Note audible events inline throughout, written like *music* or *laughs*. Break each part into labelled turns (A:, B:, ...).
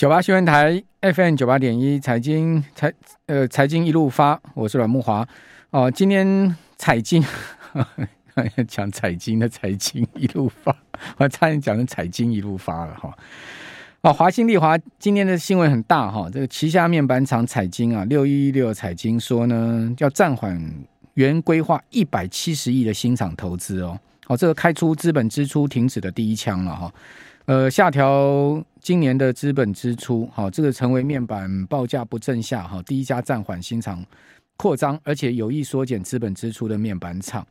A: 九八新闻台 FM 九八点一财经财呃财经一路发，我是阮木华哦。今天财经 *laughs* 讲财经的财经一路发，我差点讲成财经一路发了哈。哦，华新丽华今天的新闻很大哈，这个旗下面板厂彩晶啊，六一六彩晶说呢，要暂缓原规划一百七十亿的新厂投资哦。哦，这个开出资本支出停止的第一枪了哈。呃，下调今年的资本支出，好，这个成为面板报价不振下哈第一家暂缓新厂扩张，而且有意缩减资本支出的面板厂。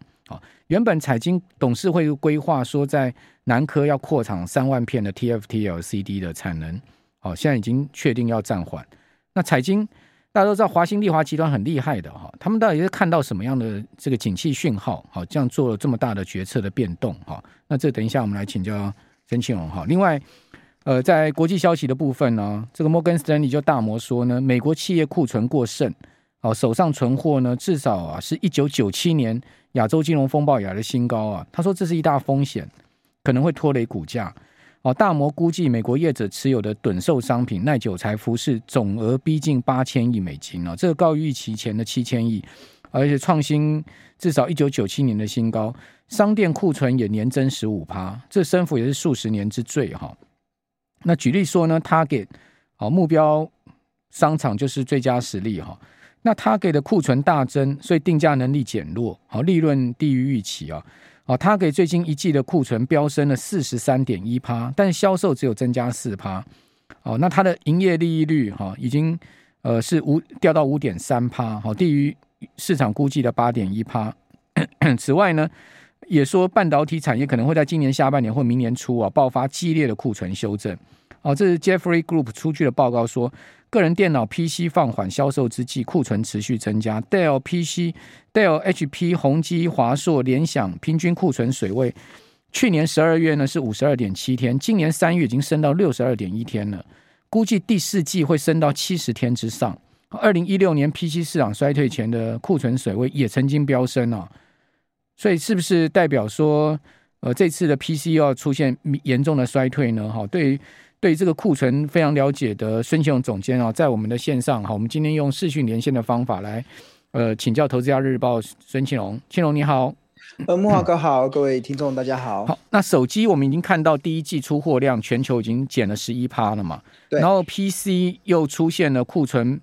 A: 原本彩晶董事会规划说在南科要扩厂三万片的 TFT LCD 的产能，好，现在已经确定要暂缓。那彩晶大家都知道，华新丽华集团很厉害的哈，他们到底是看到什么样的这个景气讯号，好，这样做了这么大的决策的变动哈？那这等一下我们来请教。曾庆荣哈，另外，呃，在国际消息的部分呢，这个摩根斯丹利就大摩说呢，美国企业库存过剩，哦，手上存货呢，至少啊是一九九七年亚洲金融风暴以来的新高啊。他说这是一大风险，可能会拖累股价。哦，大摩估计美国业者持有的趸售商品、耐久材、服饰总额逼近八千亿美金啊，这个高于预期前的七千亿，而且创新至少一九九七年的新高。商店库存也年增十五趴，这升幅也是数十年之最哈。那举例说呢，他给好目标商场就是最佳实力哈。那他给的库存大增，所以定价能力减弱，好利润低于预期啊。好，他给最近一季的库存飙升了四十三点一趴，但销售只有增加四趴。哦，那他的营业利益率哈已经呃是五掉到五点三趴，好低于市场估计的八点一趴。*coughs* 此外呢。也说半导体产业可能会在今年下半年或明年初啊爆发激烈的库存修正。哦，这是 Jeffrey Group 出具的报告说，个人电脑 PC 放缓销售之际，库存持续增加。Dell PC、Dell HP、宏基、华硕、联想平均库存水位，去年十二月呢是五十二点七天，今年三月已经升到六十二点一天了，估计第四季会升到七十天之上。二零一六年 PC 市场衰退前的库存水位也曾经飙升啊。所以是不是代表说，呃，这次的 PC 要出现严重的衰退呢？哈，对于对于这个库存非常了解的孙庆荣总监啊，在我们的线上哈，我们今天用视讯连线的方法来，呃，请教《投资家日报》孙庆荣，庆荣你好，
B: 呃，木华哥好，各位听众大家好。
A: 好，那手机我们已经看到第一季出货量全球已经减了十一趴了嘛？对。然后 PC 又出现了库存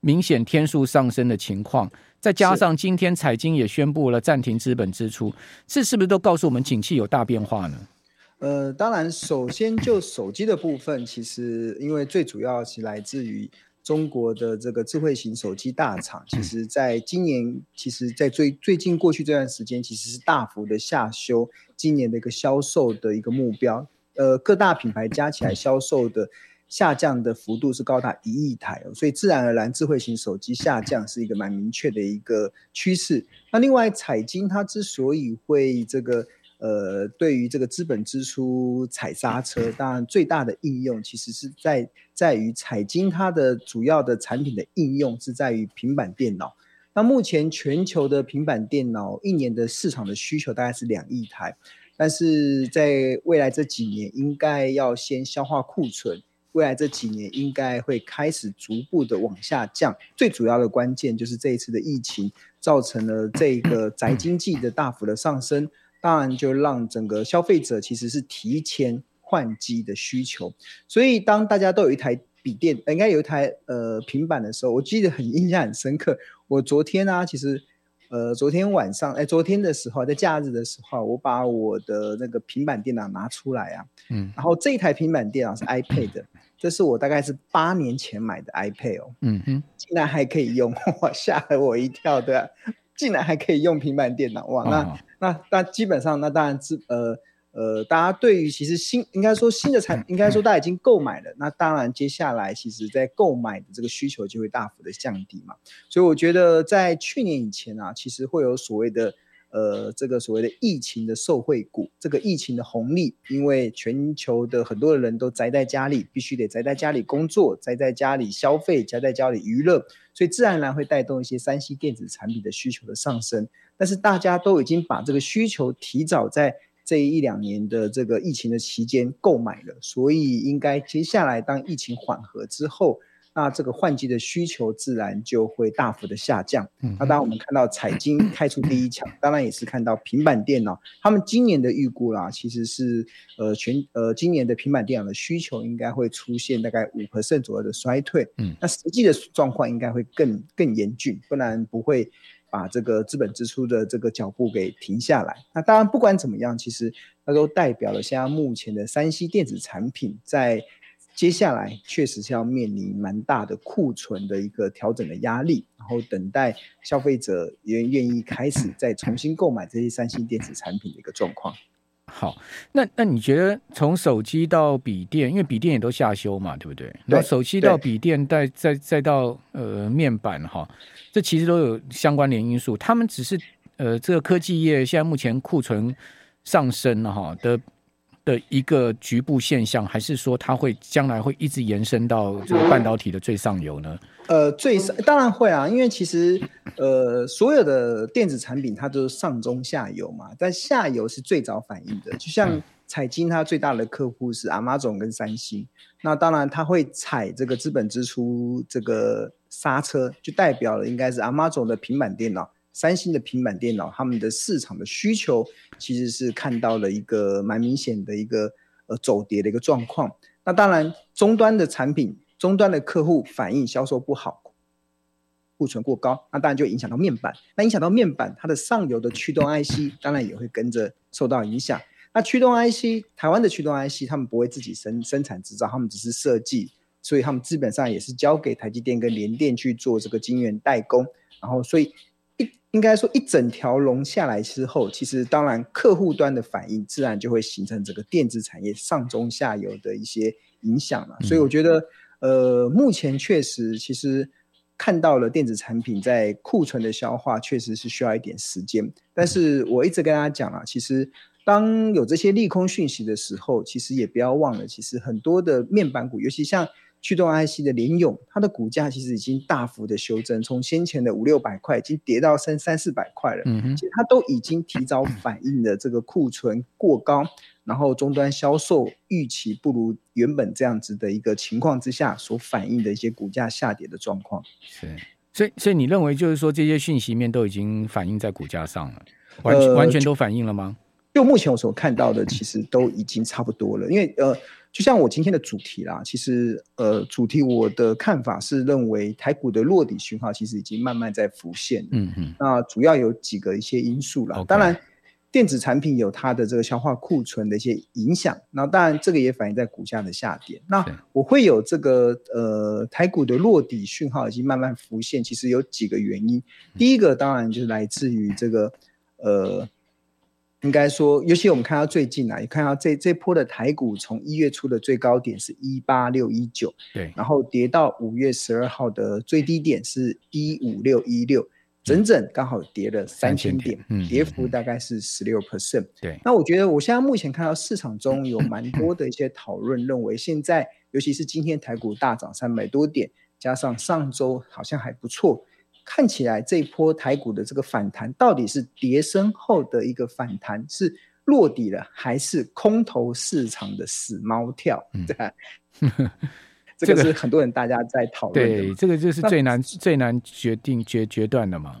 A: 明显天数上升的情况。再加上今天财经也宣布了暂停资本支出，这是不是都告诉我们景气有大变化呢？
B: 呃，当然，首先就手机的部分，其实因为最主要是来自于中国的这个智慧型手机大厂，其实在今年，其实在最最近过去这段时间，其实是大幅的下修今年的一个销售的一个目标。呃，各大品牌加起来销售的。下降的幅度是高达一亿台哦，所以自然而然智慧型手机下降是一个蛮明确的一个趋势。那另外彩晶它之所以会这个呃对于这个资本支出踩刹车，当然最大的应用其实是在在于彩晶它的主要的产品的应用是在于平板电脑。那目前全球的平板电脑一年的市场的需求大概是两亿台，但是在未来这几年应该要先消化库存。未来这几年应该会开始逐步的往下降，最主要的关键就是这一次的疫情造成了这个宅经济的大幅的上升，当然就让整个消费者其实是提前换机的需求，所以当大家都有一台笔电，应该有一台呃平板的时候，我记得很 *laughs* 印象很深刻。我昨天啊，其实呃昨天晚上，哎，昨天的时候在假日的时候，我把我的那个平板电脑拿出来啊，嗯，然后这一台平板电脑是 iPad 的。*laughs* 这是我大概是八年前买的 iPad 哦，嗯哼，竟然还可以用，*laughs* 哇，吓了我一跳，对啊，竟然还可以用平板电脑，哇，那、哦、那那基本上那当然是呃呃，大家对于其实新应该说新的产，应该说大家已经购买了，那当然接下来其实在购买的这个需求就会大幅的降低嘛，所以我觉得在去年以前啊，其实会有所谓的。呃，这个所谓的疫情的受惠股，这个疫情的红利，因为全球的很多的人都宅在家里，必须得宅在家里工作，宅在家里消费，宅在家里娱乐，所以自然而然会带动一些三 C 电子产品的需求的上升。但是大家都已经把这个需求提早在这一两年的这个疫情的期间购买了，所以应该接下来当疫情缓和之后。那这个换机的需求自然就会大幅的下降。那当然我们看到彩晶开出第一枪，当然也是看到平板电脑，他们今年的预估啦，其实是呃全呃今年的平板电脑的需求应该会出现大概五 percent 左右的衰退。嗯，那实际的状况应该会更更严峻，不然不会把这个资本支出的这个脚步给停下来。那当然不管怎么样，其实它都代表了现在目前的 3C 电子产品在。接下来确实是要面临蛮大的库存的一个调整的压力，然后等待消费者也愿意开始再重新购买这些三星电子产品的一个状况。
A: 好，那那你觉得从手机到笔电，因为笔电也都下修嘛，对不对？那手机到笔电，再再再到呃面板哈，这其实都有相关联因素。他们只是呃这个科技业现在目前库存上升了哈的。的一个局部现象，还是说它会将来会一直延伸到这个半导体的最上游呢？
B: 呃，最上当然会啊，因为其实呃，所有的电子产品它都是上中下游嘛，但下游是最早反应的。就像彩晶，它最大的客户是 Amazon 跟三星，那当然它会踩这个资本支出这个刹车，就代表了应该是 Amazon 的平板电脑。三星的平板电脑，他们的市场的需求其实是看到了一个蛮明显的一个呃走跌的一个状况。那当然，终端的产品、终端的客户反应销售不好，库存过高，那当然就影响到面板。那影响到面板，它的上游的驱动 IC 当然也会跟着受到影响。那驱动 IC，台湾的驱动 IC，他们不会自己生生产制造，他们只是设计，所以他们基本上也是交给台积电跟联电去做这个晶圆代工。然后，所以。应该说，一整条龙下来之后，其实当然客户端的反应自然就会形成整个电子产业上中下游的一些影响了。所以我觉得，呃，目前确实其实看到了电子产品在库存的消化，确实是需要一点时间。但是我一直跟大家讲啊，其实当有这些利空讯息的时候，其实也不要忘了，其实很多的面板股，尤其像。驱动 IC 的联咏，它的股价其实已经大幅的修正，从先前的五六百块，已经跌到三三四百块了。嗯哼，其实它都已经提早反映了这个库存过高，然后终端销售预期不如原本这样子的一个情况之下，所反映的一些股价下跌的状况。
A: 是，所以所以你认为就是说这些讯息面都已经反映在股价上了，完完全都反映了吗？
B: 就目前我所看到的，其实都已经差不多了，因为呃。就像我今天的主题啦，其实呃，主题我的看法是认为台股的落底讯号其实已经慢慢在浮现。嗯嗯，那主要有几个一些因素啦。当然，电子产品有它的这个消化库存的一些影响。那当然，这个也反映在股价的下跌。那我会有这个呃，台股的落底讯号已经慢慢浮现，其实有几个原因。第一个当然就是来自于这个呃。应该说，尤其我们看到最近啊，你看到这这波的台股，从一月初的最高点是一八六一九，对，然后跌到五月十二号的最低点是一五六一六，整整刚好跌了三千点，嗯，跌幅大概是十六 percent。对，那我觉得我现在目前看到市场中有蛮多的一些讨论，认为现在尤其是今天台股大涨三百多点，加上上周好像还不错。看起来这一波台股的这个反弹，到底是跌升后的一个反弹，是落底了，还是空头市场的死猫跳？嗯、*laughs* 对吧，*laughs* 这个是很多人大家在讨论的。
A: 对，这个就是最难最难决定决决断的嘛。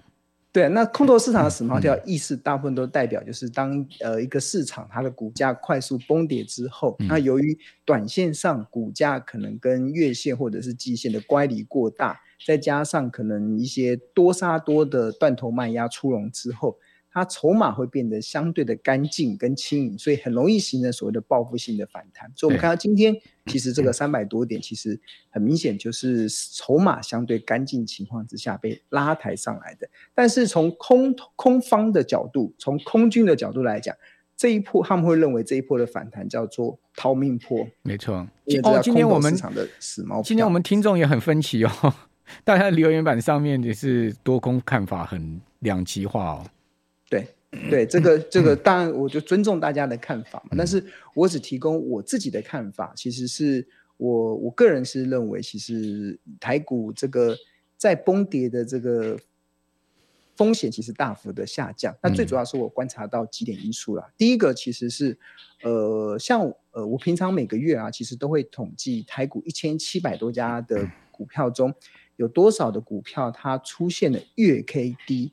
B: 对，那空头市场的死猫跳意思大部分都代表就是当呃一个市场它的股价快速崩跌之后，那由于短线上股价可能跟月线或者是季线的乖离过大。再加上可能一些多杀多的断头卖压出笼之后，它筹码会变得相对的干净跟轻盈，所以很容易形成所谓的报复性的反弹。所以我们看到今天其实这个三百多点，其实很明显就是筹码相对干净情况之下被拉抬上来的。但是从空空方的角度，从空军的角度来讲，这一波他们会认为这一波的反弹叫做逃命波。
A: 没错。哦，今天我们的死猫今天我们听众也很分歧哦。*laughs* 大家留言板上面也是多空看法很两极化哦。
B: 对对，这个 *laughs* 这个当然我就尊重大家的看法嘛，但是我只提供我自己的看法。其实是我我个人是认为，其实台股这个在崩跌的这个风险其实大幅的下降。那最主要是我观察到几点因素啦。嗯、第一个其实是，呃，像呃，我平常每个月啊，其实都会统计台股一千七百多家的股票中，有多少的股票它出现了月 K D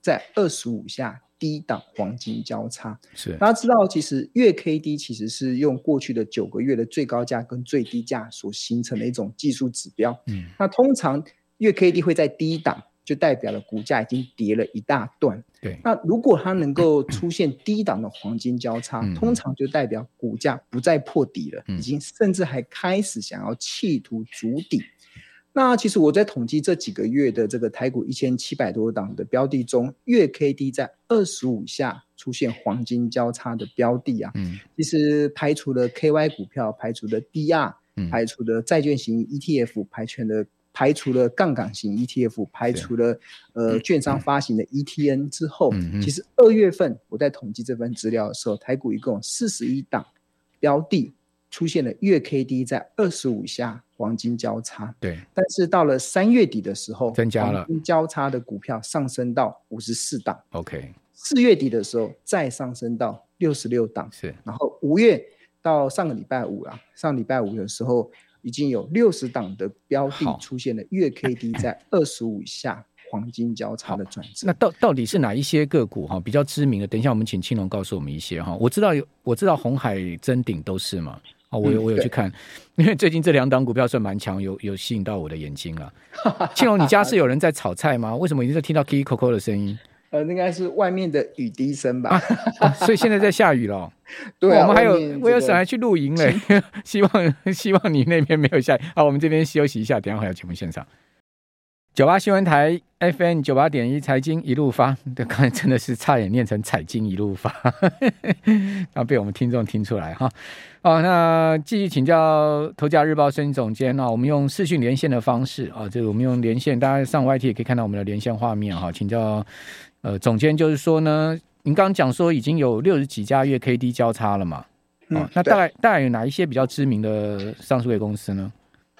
B: 在二十五下低档黄金交叉。
A: 是，
B: 大家知道，其实月 K D 其实是用过去的九个月的最高价跟最低价所形成的一种技术指标。嗯，那通常月 K D 会在低档。就代表了股价已经跌了一大段。
A: 对，
B: 那如果它能够出现低档的黄金交叉，嗯、通常就代表股价不再破底了，嗯、已经甚至还开始想要企图筑底。那其实我在统计这几个月的这个台股一千七百多档的标的中，月 K D 在二十五下出现黄金交叉的标的啊，嗯、其实排除了 K Y 股票，排除了 D R，、嗯、排除了债券型 E T F，排全了。排除了杠杆型 ETF，排除了呃券商发行的 ETN 之后，嗯、其实二月份我在统计这份资料的时候，台股一共四十一档标的出现了月 K D 在二十五下黄金交叉。
A: 对，
B: 但是到了三月底的时候，
A: 增加了黄
B: 金交叉的股票上升到五十四档。
A: OK，
B: 四月底的时候再上升到六十六档。
A: 是，
B: 然后五月到上个礼拜五啊，上礼拜五的时候。已经有六十档的标的出现了月 K D 在二十五以下黄金交叉的转折。
A: 那到到底是哪一些个股哈比较知名的？等一下我们请青龙告诉我们一些哈。我知道有，我知道红海、臻鼎都是嘛。哦，我有我有去看，*laughs* 因为最近这两档股票算蛮强，有有吸引到我的眼睛了。*laughs* 庆荣，你家是有人在炒菜吗？为什么一直在听到 K K 扣扣的声音？
B: 呃，应该是外面的雨滴声吧、
A: 啊啊。所以现在在下雨了。*laughs*
B: 对、啊，
A: 我们还有威尔森还去露营嘞。希望希望你那边没有下雨。好，我们这边休息一下，等一下回到节目现场。九八新闻台 FM 九八点一财经一路发，对 *laughs* 刚才真的是差点念成财经一路发，然 *laughs* 后被我们听众听出来哈。好，那继续请教头家日报声音总监啊，我们用视讯连线的方式啊，这个我们用连线，大家上 YT 也可以看到我们的连线画面哈，请教。呃，总监就是说呢，您刚刚讲说已经有六十几家月 K D 交叉了嘛？嗯、哦，那大概大概有哪一些比较知名的上市柜公司呢？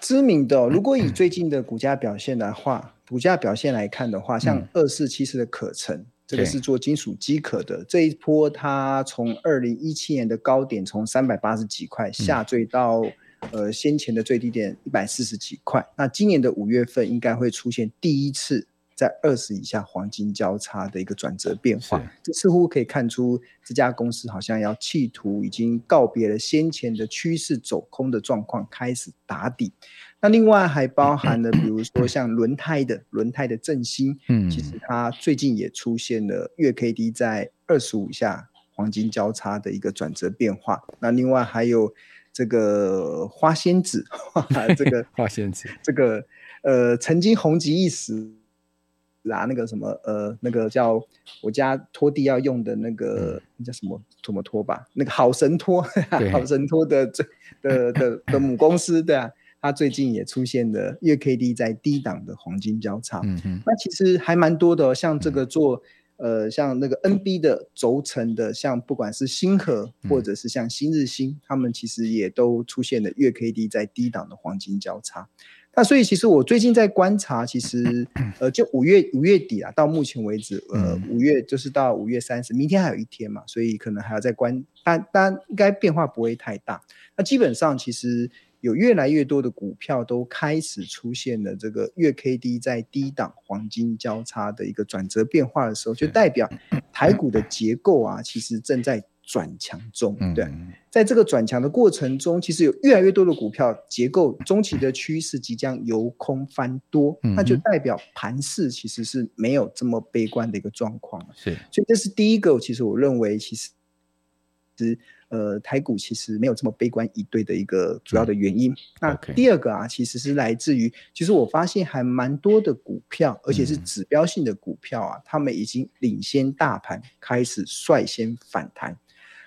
B: 知名的、哦，*clears throat* 如果以最近的股价表现的话，*clears throat* 股价表现来看的话，像二四七四的可成，嗯、这个是做金属机壳的，这一波它从二零一七年的高点从三百八十几块下坠到、嗯、呃先前的最低点一百四十几块，那今年的五月份应该会出现第一次。在二十以下黄金交叉的一个转折变化，这似乎可以看出这家公司好像要企图已经告别了先前的趋势走空的状况，开始打底。那另外还包含了，比如说像轮胎的轮胎的振兴，嗯，其实它最近也出现了月 K D 在二十五以下黄金交叉的一个转折变化。那另外还有这个花仙子，*laughs* 这个
A: 花仙子，
B: 这个呃曾经红极一时。拿那个什么呃，那个叫我家拖地要用的那个，嗯、那叫什么什么拖把？那个好神拖，*laughs* 好神拖的这的的的，的母公司对啊，它最近也出现了月 K D 在低档的黄金交叉。嗯哼那其实还蛮多的，像这个做、嗯、呃，像那个 N B 的轴承的，像不管是星河或者是像新日新，他、嗯、们其实也都出现了月 K D 在低档的黄金交叉。那所以其实我最近在观察，其实 *clears throat* 呃，就五月五月底啊，到目前为止，呃，五月就是到五月三十，明天还有一天嘛，所以可能还要再观，但但应该变化不会太大。那基本上其实有越来越多的股票都开始出现了这个月 K D 在低档黄金交叉的一个转折变化的时候，就代表台股的结构啊，其实正在。转强中，对，在这个转强的过程中，其实有越来越多的股票结构 *coughs* 中期的趋势即将由空翻多，那就代表盘势其实是没有这么悲观的一个状况。
A: 是，
B: 所以这是第一个，其实我认为其实是呃台股其实没有这么悲观以对的一个主要的原因。那第二个啊，其实是来自于，其实我发现还蛮多的股票，而且是指标性的股票啊，他们已经领先大盘开始率先反弹。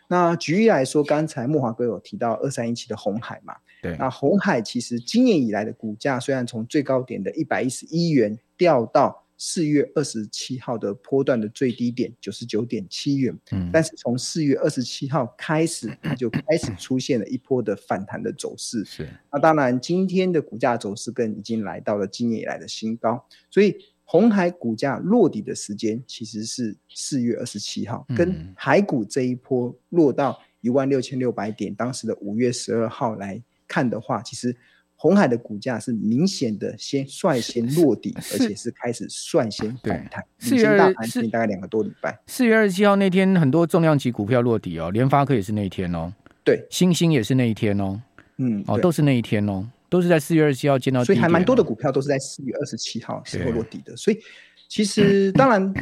B: 那举例来说，刚才慕驊哥有提到二三一七的红海嘛？
A: 对。
B: 那红海其实今年以来的股价虽然从最高点的一百一十一元掉到四月二十七号的波段的最低点九十九点七元，嗯，但是从四月二十七号开始，它就开始出现了一波的反弹的走势。是。那当然，今天的股价走势更已经来到了今年以来的新高，所以鸿海股价落底的时间其实是四月二十七号，跟海股这一波落到一万六千六百点，当时的五月十二号来看的话，其实。红海的股价是明显的先率先落底，而且是开始率先反弹。四月大盘是大概两个多礼拜。
A: 四月二十七号那天，很多重量级股票落底哦，联发科也是那一天哦。
B: 对，
A: 星星也是那一天哦。嗯，哦，都是那一天哦，都是在四月二十七号见到、哦。
B: 所以还蛮多的股票都是在四月二十七号时候落地的。所以其实 *laughs* 当然，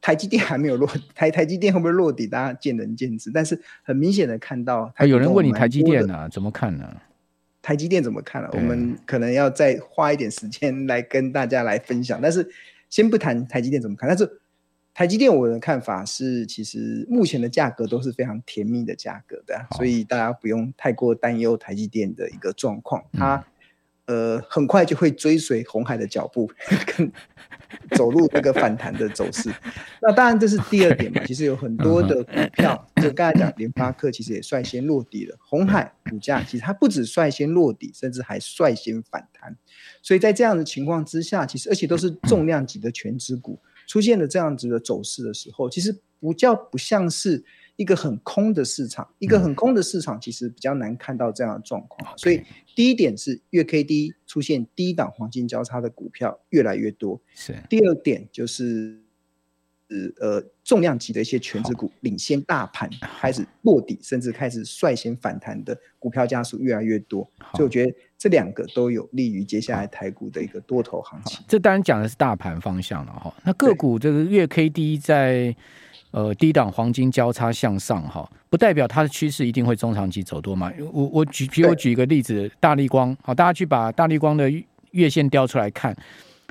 B: 台积电还没有落，台台积电会不会落地，大家见仁见智。但是很明显的看到，
A: 有人问你台积电呢、啊，怎么看呢、啊？
B: 台积电怎么看了、啊？我们可能要再花一点时间来跟大家来分享。但是先不谈台积电怎么看，但是台积电我的看法是，其实目前的价格都是非常甜蜜的价格的，所以大家不用太过担忧台积电的一个状况。它呃很快就会追随红海的脚步，跟走入那个反弹的走势。那当然这是第二点嘛。其实有很多的股票，就刚才讲联发科，其实也率先落地了。红海股价其实它不止率先落地，甚至还率先反弹。所以在这样的情况之下，其实而且都是重量级的全值股出现了这样子的走势的时候，其实不叫不像是。一个很空的市场，一个很空的市场，其实比较难看到这样的状况。嗯、所以第一点是月 K D 出现低档黄金交叉的股票越来越多。是。第二点就是，呃，重量级的一些权值股领先大盘开始落底，甚至开始率先反弹的股票家数越来越多。所以我觉得这两个都有利于接下来台股的一个多头行情。
A: 这当然讲的是大盘方向了哈。那个股这个月 K D 在。呃，低档黄金交叉向上哈，不代表它的趋势一定会中长期走多嘛。我我举，比如我举一个例子，大立光，好，大家去把大立光的月线调出来看，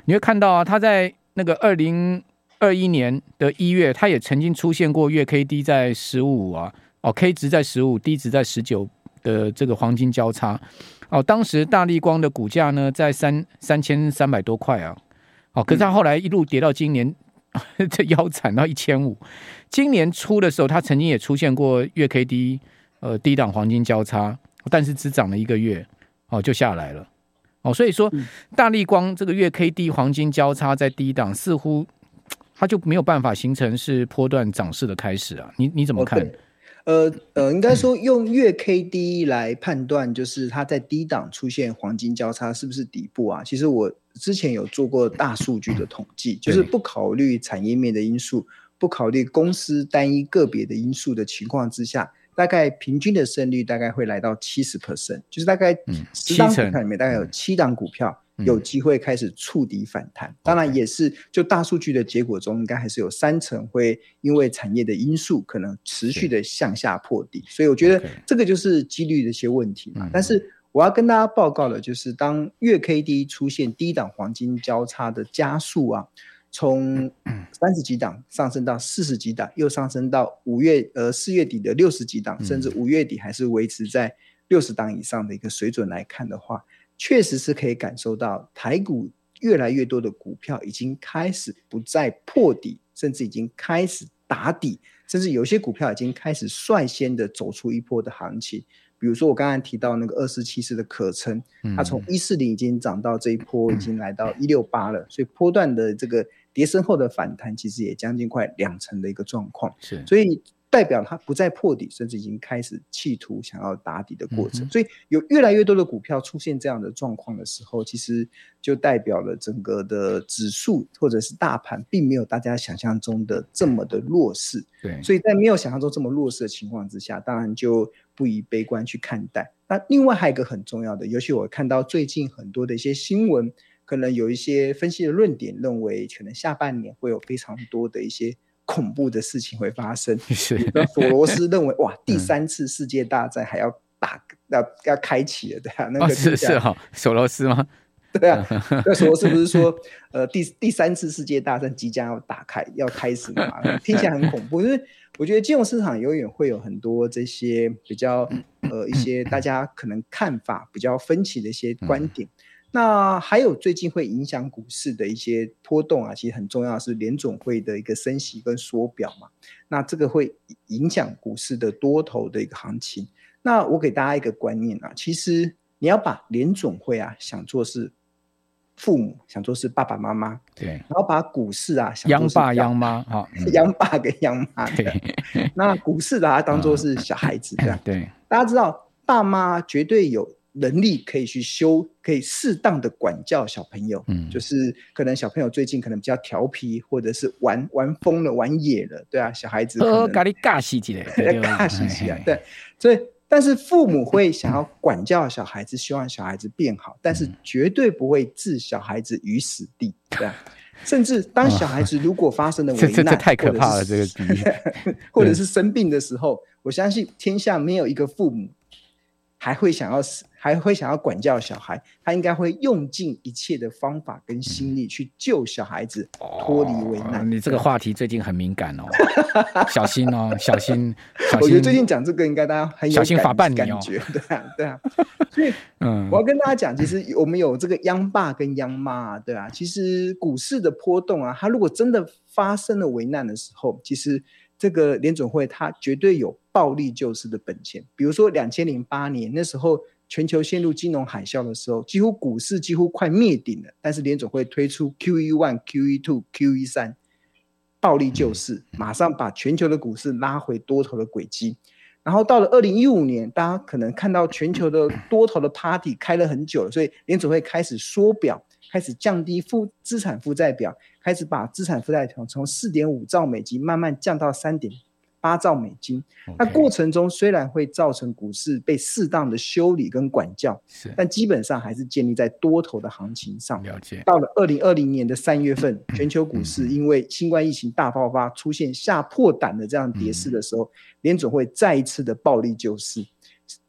A: 你会看到啊，它在那个二零二一年的一月，它也曾经出现过月 K D 在十五啊，哦，K 值在十五，D 值在十九的这个黄金交叉，哦，当时大立光的股价呢在三三千三百多块啊，哦，可是它后来一路跌到今年。*laughs* 这腰斩到一千五，今年初的时候，它曾经也出现过月 K D 呃低档黄金交叉，但是只涨了一个月哦就下来了。哦，所以说大立光这个月 K D 黄金交叉在低档，似乎它就没有办法形成是波段涨势的开始啊，你你怎么看？
B: 呃呃，应该说用月 K D 来判断，就是它在低档出现黄金交叉是不是底部啊？其实我。之前有做过大数据的统计，就是不考虑产业面的因素，不考虑公司单一个别的因素的情况之下，大概平均的胜率大概会来到七十 percent，就是大概十档股票里面大概有七档股票有机会开始触底反弹。当然也是就大数据的结果中，应该还是有三成会因为产业的因素可能持续的向下破底，所以我觉得这个就是几率的一些问题嘛。但是。我要跟大家报告的，就是当月 K D 出现低档黄金交叉的加速啊，从三十几档上升到四十几档，又上升到五月呃四月底的六十几档，甚至五月底还是维持在六十档以上的一个水准来看的话，确实是可以感受到台股越来越多的股票已经开始不再破底，甚至已经开始打底，甚至有些股票已经开始率先的走出一波的行情。比如说我刚才提到那个二四七四的可成，它从一四零已经涨到这一波已经来到一六八了，所以波段的这个跌升后的反弹其实也将近快两成的一个状况，是，所以。代表它不再破底，甚至已经开始企图想要打底的过程。所以有越来越多的股票出现这样的状况的时候，其实就代表了整个的指数或者是大盘并没有大家想象中的这么的弱势。对，所以在没有想象中这么弱势的情况之下，当然就不宜悲观去看待。那另外还有一个很重要的，尤其我看到最近很多的一些新闻，可能有一些分析的论点认为，可能下半年会有非常多的一些。恐怖的事情会发生。*laughs* 是，索罗斯认为，*laughs* 哇，第三次世界大战还要打，要要开启了，对啊，那个是
A: 是哈，索罗斯吗？
B: 对啊，*laughs* 那索罗斯不是说，呃，第第三次世界大战即将要打开，要开始嘛？听起来很恐怖。因为我觉得金融市场永远会有很多这些比较，呃，一些大家可能看法比较分歧的一些观点。那还有最近会影响股市的一些波动啊，其实很重要是联总会的一个升息跟缩表嘛。那这个会影响股市的多头的一个行情。那我给大家一个观念啊，其实你要把联总会啊想做是父母想做是爸爸妈妈，
A: 对，
B: 然后把股市啊想
A: 央爸央妈啊，
B: 央爸跟央妈，对，那股市把它当做是小孩子这样，*laughs*
A: 对，
B: 大家知道爸妈绝对有能力可以去修，可以适当的管教小朋友，嗯，就是可能小朋友最近可能比较调皮，或者是玩玩疯了、玩野了，对啊，小孩子呃，
A: 咖喱尬西起来，*laughs*
B: 尬西起来，对，所以。但是父母会想要管教小孩子，希望小孩子变好，但是绝对不会置小孩子于死地，对啊。甚至当小孩子如果发生了危难，*laughs*
A: 这这太可怕了，这个比喻，*laughs*
B: 或者是生病的时候，我相信天下没有一个父母。还会想要死，还会想要管教小孩，他应该会用尽一切的方法跟心力去救小孩子脱离危难。
A: 哦。你这个话题最近很敏感哦，*laughs* 小心哦，小心。小心
B: 我觉得最近讲这个应该大家很有
A: 小心法办
B: 感觉，对啊，对啊。*laughs* 所以，嗯，我要跟大家讲，其实我们有这个央爸跟央妈，对啊。其实股市的波动啊，它如果真的发生了危难的时候，其实。这个联准会它绝对有暴力救市的本钱。比如说，两千零八年那时候，全球陷入金融海啸的时候，几乎股市几乎快灭顶了。但是联总会推出 QE one、QE two、QE 三，暴力救市，马上把全球的股市拉回多头的轨迹。然后到了二零一五年，大家可能看到全球的多头的 party 开了很久了，所以联总会开始缩表。开始降低负资产负债表，开始把资产负债表从四点五兆美金慢慢降到三点八兆美金。那过程中虽然会造成股市被适当的修理跟管教，是，但基本上还是建立在多头的行情上。了解。到了二零二零年的三月份，*clears throat* 全球股市因为新冠疫情大爆发，出现吓破胆的这样跌势的时候，联总会再一次的暴力救市。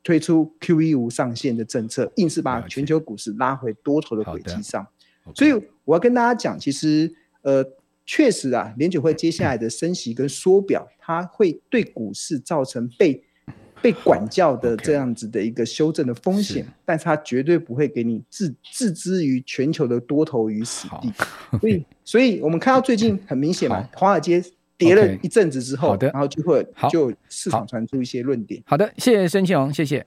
B: 推出 QE 无上限的政策，硬是把全球股市拉回多头的轨迹上。所以我要跟大家讲，其实呃，确实啊，联储会接下来的升息跟缩表，它会对股市造成被被管教的这样子的一个修正的风险，但是它绝对不会给你置置之于全球的多头于死地。所以，所以我们看到最近很明显嘛，华尔街。跌了一阵子之后，
A: 好的，
B: 然后就会就市场传出一些论点。
A: 好的，谢谢申庆荣，谢谢。